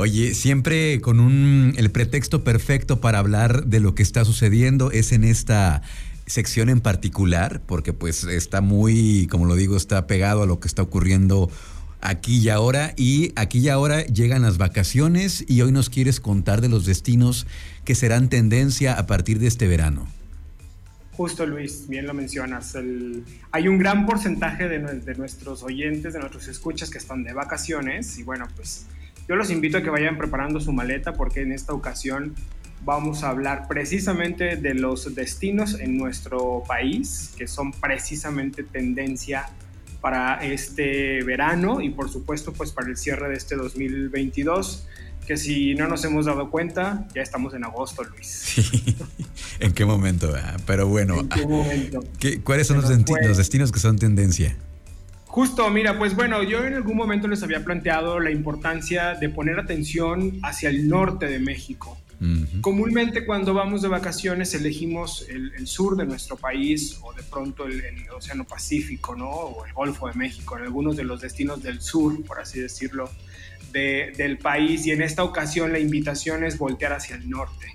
Oye, siempre con un el pretexto perfecto para hablar de lo que está sucediendo es en esta sección en particular, porque pues está muy, como lo digo, está pegado a lo que está ocurriendo aquí y ahora. Y aquí y ahora llegan las vacaciones y hoy nos quieres contar de los destinos que serán tendencia a partir de este verano. Justo Luis, bien lo mencionas. hay un gran porcentaje de, de, nuestros oyentes, de nuestros escuchas que están de vacaciones y bueno, pues yo los invito a que vayan preparando su maleta porque en esta ocasión vamos a hablar precisamente de los destinos en nuestro país que son precisamente tendencia para este verano y por supuesto pues para el cierre de este 2022 que si no nos hemos dado cuenta ya estamos en agosto Luis. En qué momento ah, pero bueno ¿qué, cuáles son los, los destinos que son tendencia Justo, mira, pues bueno, yo en algún momento les había planteado la importancia de poner atención hacia el norte de México. Comúnmente cuando vamos de vacaciones elegimos el, sur de nuestro país o de pronto el, Océano Pacífico, ¿no? O el Golfo de México, en algunos de los destinos del sur, por así decirlo, del país. Y en esta ocasión la invitación es voltear hacia el norte.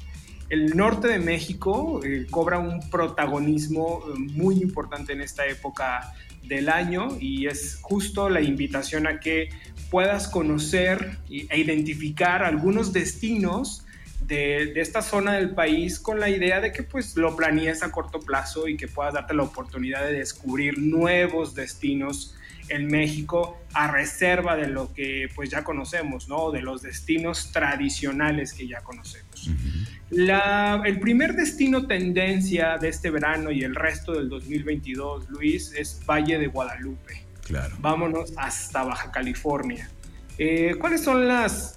El norte de México eh, cobra un protagonismo eh, muy importante en esta época del año y es justo la invitación a que puedas conocer e identificar algunos destinos de, esta zona del país con la idea de que pues lo planees a corto plazo y que puedas darte la oportunidad de descubrir nuevos destinos en México a reserva de lo que pues ya conocemos, ¿no? De los destinos tradicionales que ya conocemos. La, el primer destino tendencia de este verano y el resto del 2022, Luis, es Valle de Guadalupe. Claro. Vámonos hasta Baja California. Eh, ¿Cuáles son las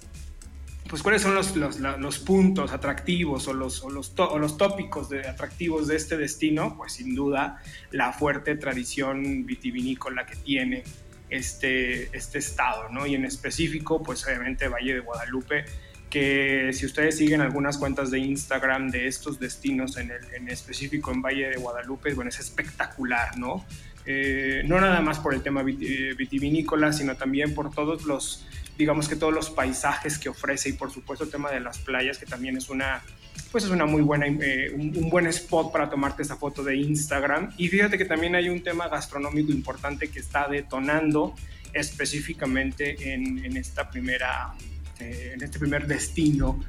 pues cuáles son los, los, puntos atractivos o los, o los, los tópicos de, atractivos de este destino, pues sin duda la fuerte tradición vitivinícola que tiene este, este estado, ¿no? Y en específico, pues obviamente Valle de Guadalupe, que si ustedes siguen algunas cuentas de Instagram de estos destinos en, el, en específico en Valle de Guadalupe, bueno, es espectacular, ¿no? Eh, no nada más por el tema eh, vitivinícola, sino también por todos los digamos que todos los paisajes que ofrece y por supuesto el tema de las playas que también es una pues es una muy buena eh, un, buen spot para tomarte esa foto de Instagram y fíjate que también hay un tema gastronómico importante que está detonando específicamente en, en esta primera eh, en este primer destino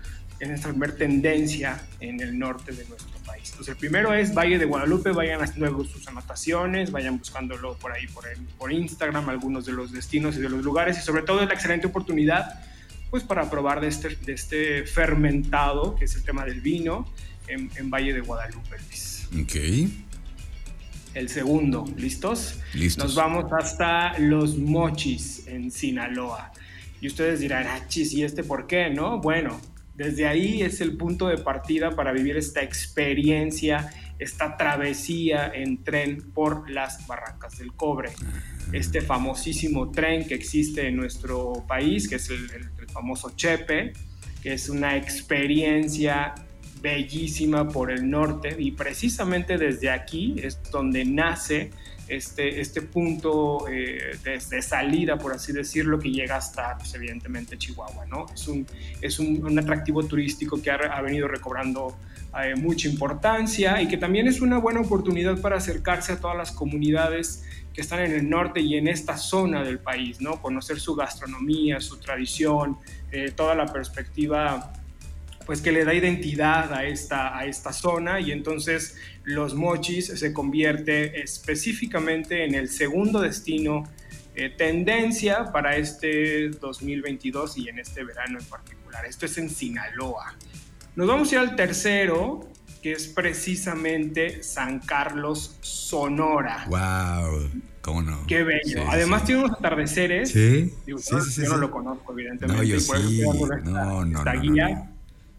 en esta primera tendencia en el norte de nuestro país. Entonces, el primero es Valle de Guadalupe, vayan haciendo sus anotaciones, vayan buscándolo por ahí, por, por Instagram, algunos de los destinos y de los lugares, y sobre todo es la excelente oportunidad pues para probar de este, de este fermentado, que es el tema del vino, en, en Valle de Guadalupe, Luis. Ok. El segundo, ¿listos? Listos. Nos vamos hasta Los Mochis, en Sinaloa. Y ustedes dirán, ah, chis, ¿y este por qué? No, bueno, desde ahí es el punto de partida para vivir esta experiencia, esta travesía en tren por las Barrancas del Cobre. Este famosísimo tren que existe en nuestro país, que es el, famoso Chepe, que es una experiencia bellísima por el norte y precisamente desde aquí es donde nace este, este punto eh, de, salida, por así decirlo, que llega hasta, pues, evidentemente, Chihuahua, ¿no? Es un, es un, atractivo turístico que ha, venido recobrando eh, mucha importancia y que también es una buena oportunidad para acercarse a todas las comunidades que están en el norte y en esta zona del país, ¿no? Conocer su gastronomía, su tradición, eh, toda la perspectiva pues que le da identidad a esta, a esta zona y entonces los mochis se convierte específicamente en el segundo destino eh, tendencia para este 2022 y en este verano en particular. Esto es en Sinaloa. Nos vamos a ir al tercero, que es precisamente San Carlos, Sonora. ¡Wow! ¿Cómo no? Qué bello. Además tiene unos atardeceres. Sí. yo, no lo conozco, evidentemente. No, yo sí. No, no, no, guía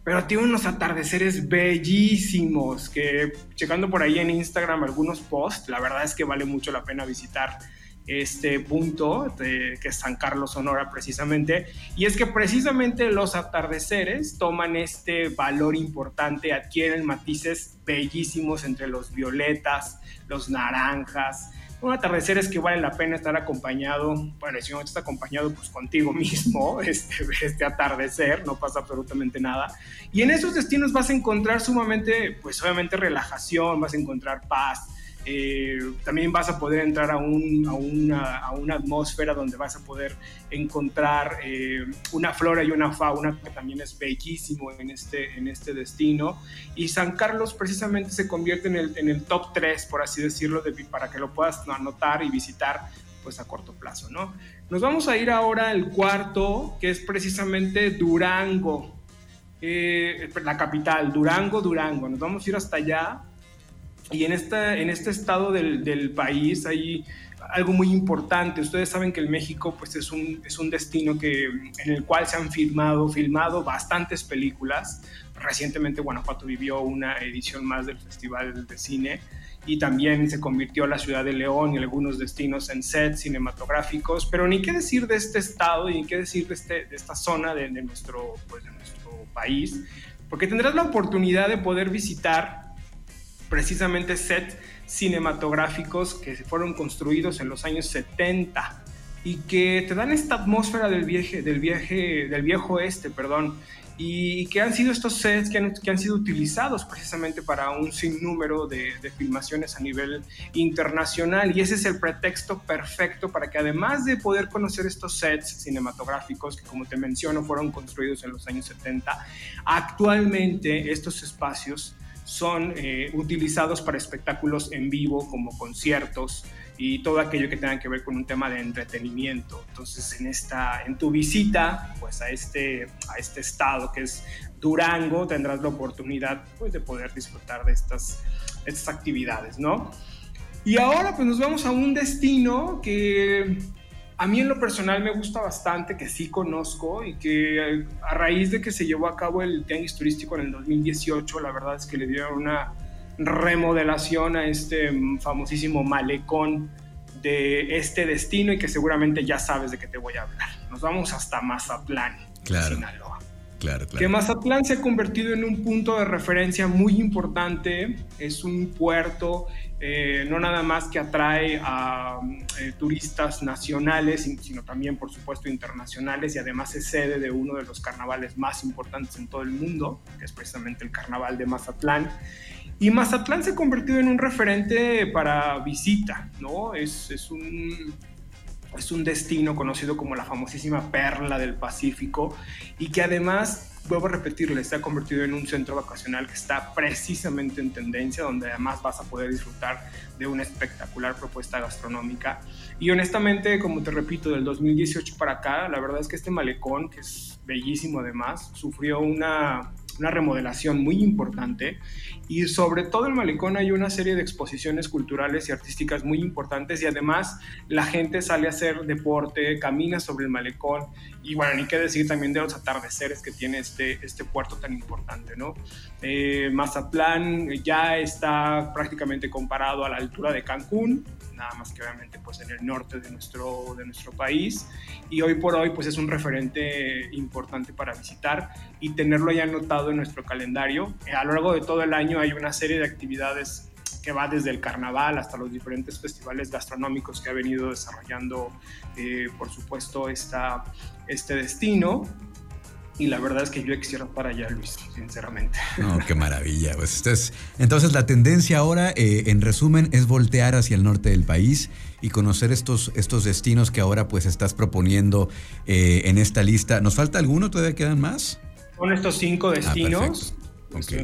pero tiene unos atardeceres bellísimos que checando por ahí en Instagram algunos posts, la verdad es que vale mucho la pena visitar este punto que es San Carlos Sonora precisamente. Y es que precisamente los atardeceres toman este valor importante adquieren matices bellísimos entre los violetas los naranjas Un atardecer es que vale la pena estar acompañado, bueno, si no estás acompañado, pues contigo mismo, este, este atardecer, no pasa absolutamente nada. Y en esos destinos vas a encontrar sumamente, pues obviamente relajación, vas a encontrar paz, eh, también vas a poder entrar a, un, a, una, a, una, atmósfera donde vas a poder encontrar eh, una flora y una fauna que también es bellísimo en este, en este destino. Y San Carlos precisamente se convierte en el, en el top 3, por así decirlo, de, para que lo puedas anotar y visitar pues a corto plazo, ¿no? Nos vamos a ir ahora al cuarto, que es precisamente Durango, eh, la capital, Durango, Durango. Nos vamos a ir hasta allá y en, esta, en este estado del, del, país hay algo muy importante. Ustedes saben que el México pues, es, un, es un destino que, en el cual se han filmado, filmado bastantes películas. Recientemente Guanajuato vivió una edición más del Festival de Cine y también se convirtió la ciudad de León y algunos destinos en sets cinematográficos. Pero ni qué decir de este estado y ni qué decir de, este, de esta zona de, de nuestro, pues, de nuestro país, porque tendrás la oportunidad de poder visitar precisamente sets cinematográficos que fueron construidos en los años 70 y que te dan esta atmósfera del viaje, del viaje, del viejo oeste, perdón, y que han sido estos sets que han, que han sido utilizados precisamente para un sinnúmero de, de, filmaciones a nivel internacional. Y ese es el pretexto perfecto para que además de poder conocer estos sets cinematográficos que como te menciono fueron construidos en los años 70, actualmente estos espacios son eh, utilizados para espectáculos en vivo como conciertos y todo aquello que tenga que ver con un tema de entretenimiento. Entonces, en, esta, en tu visita pues, a, este, a este estado que es Durango, tendrás la oportunidad pues, de poder disfrutar de estas, estas actividades, ¿no? Y ahora pues nos vamos a un destino que a mí en lo personal me gusta bastante, que sí conozco y que eh, a raíz de que se llevó a cabo el tianguis turístico en el 2018, la verdad es que le dieron una remodelación a este famosísimo malecón de este destino y que seguramente ya sabes de qué te voy a hablar. Nos vamos hasta Mazatlán, claro. Sinaloa. Claro. Que Mazatlán se ha convertido en un punto de referencia muy importante, es un puerto eh, no nada más que atrae a eh, turistas nacionales, sino también, por supuesto, internacionales y además es sede de uno de los carnavales más importantes en todo el mundo, que es precisamente el Carnaval de Mazatlán. Y Mazatlán se ha convertido en un referente para visita, ¿no? Es, es un es un destino conocido como la famosísima perla del Pacífico y que además vuelvo a repetirle, se ha convertido en un centro vacacional que está precisamente en tendencia, donde además vas a poder disfrutar de una espectacular propuesta gastronómica. Y honestamente, como te repito, del 2018 para acá, la verdad es que este malecón, que es bellísimo además, sufrió una una remodelación muy importante y sobre todo en Malecón hay una serie de exposiciones culturales y artísticas muy importantes y además la gente sale a hacer deporte, camina sobre el Malecón y bueno, ni qué decir también de los atardeceres que tiene este, este puerto tan importante, ¿no? Eh, Mazatlán ya está prácticamente comparado a la altura de Cancún, nada más que obviamente pues en el norte de nuestro, de nuestro país y hoy por hoy pues es un referente importante para visitar y tenerlo ya anotado en nuestro calendario. Eh, a lo largo de todo el año hay una serie de actividades que va desde el carnaval hasta los diferentes festivales gastronómicos que ha venido desarrollando, eh, por supuesto, esta, este destino y la verdad es que yo quisiera para allá, Luis, sinceramente. No, qué maravilla. Pues entonces, entonces la tendencia ahora, eh, en resumen, es voltear hacia el norte del país y conocer estos, estos destinos que ahora pues estás proponiendo eh, en esta lista. ¿Nos falta alguno? ¿Todavía quedan más? Son estos cinco ah, destinos.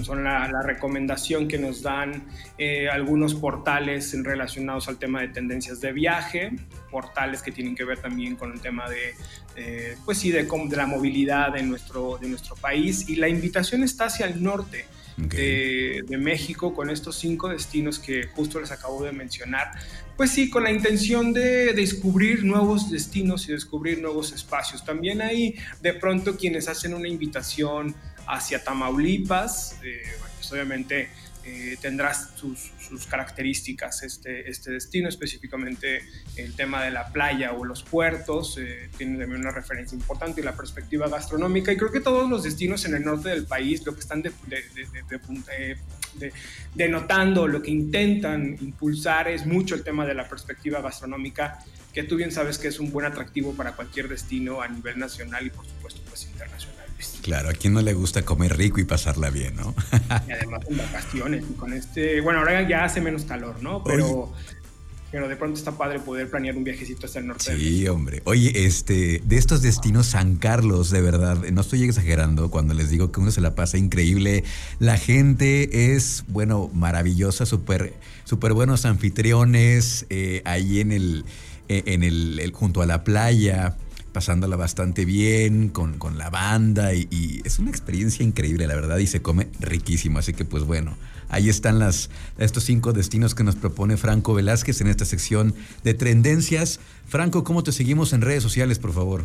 Son la, recomendación que nos dan eh, algunos portales relacionados al tema de tendencias de viaje, portales que tienen que ver también con el tema de, eh, pues sí, de, de, la movilidad de nuestro, de nuestro país. Y la invitación está hacia el norte. De, México con estos cinco destinos que justo les acabo de mencionar. Pues sí, con la intención de descubrir nuevos destinos y descubrir nuevos espacios. También hay de pronto quienes hacen una invitación hacia Tamaulipas, eh, pues obviamente eh, tendrá sus, características este, este destino, específicamente el tema de la playa o los puertos, eh, tiene también una referencia importante y la perspectiva gastronómica. Y creo que todos los destinos en el norte del país lo que están de, denotando, lo que intentan impulsar es mucho el tema de la perspectiva gastronómica, que tú bien sabes que es un buen atractivo para cualquier destino a nivel nacional y por supuesto pues internacional. Claro, a quien no le gusta comer rico y pasarla bien, ¿no? y además en vacaciones y con este, bueno, ahora ya hace menos calor, ¿no? Pero, pero de pronto está padre poder planear un viajecito hasta el norte. Sí, hombre. Oye, este, de estos destinos San Carlos, de verdad, no estoy exagerando cuando les digo que uno se la pasa increíble. La gente es, bueno, maravillosa, súper, súper buenos anfitriones, eh, ahí en el, eh, en el, junto a la playa pasándola bastante bien con, la banda y, es una experiencia increíble, la verdad, y se come riquísimo. Así que pues bueno, ahí están las, estos cinco destinos que nos propone Franco Velázquez en esta sección de tendencias. Franco, ¿cómo te seguimos en redes sociales, por favor?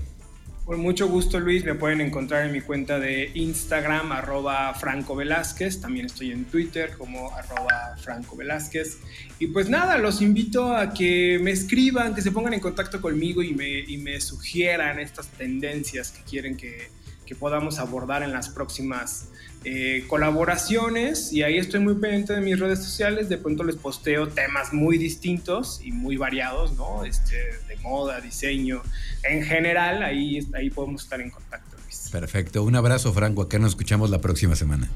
Con mucho gusto, Luis. Me pueden encontrar en mi cuenta de Instagram, arroba Franco Velázquez. También estoy en Twitter como arroba Franco Velázquez. Y pues nada, los invito a que me escriban, que se pongan en contacto conmigo y me, y me sugieran estas tendencias que quieren que, que podamos abordar en las próximas eh, colaboraciones y ahí estoy muy pendiente de mis redes sociales, de pronto les posteo temas muy distintos y muy variados, ¿no? Este, de moda, diseño, en general, ahí, ahí podemos estar en contacto, Luis. Perfecto, un abrazo Franco, acá nos escuchamos la próxima semana.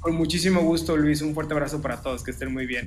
Con muchísimo gusto Luis, un fuerte abrazo para todos, que estén muy bien.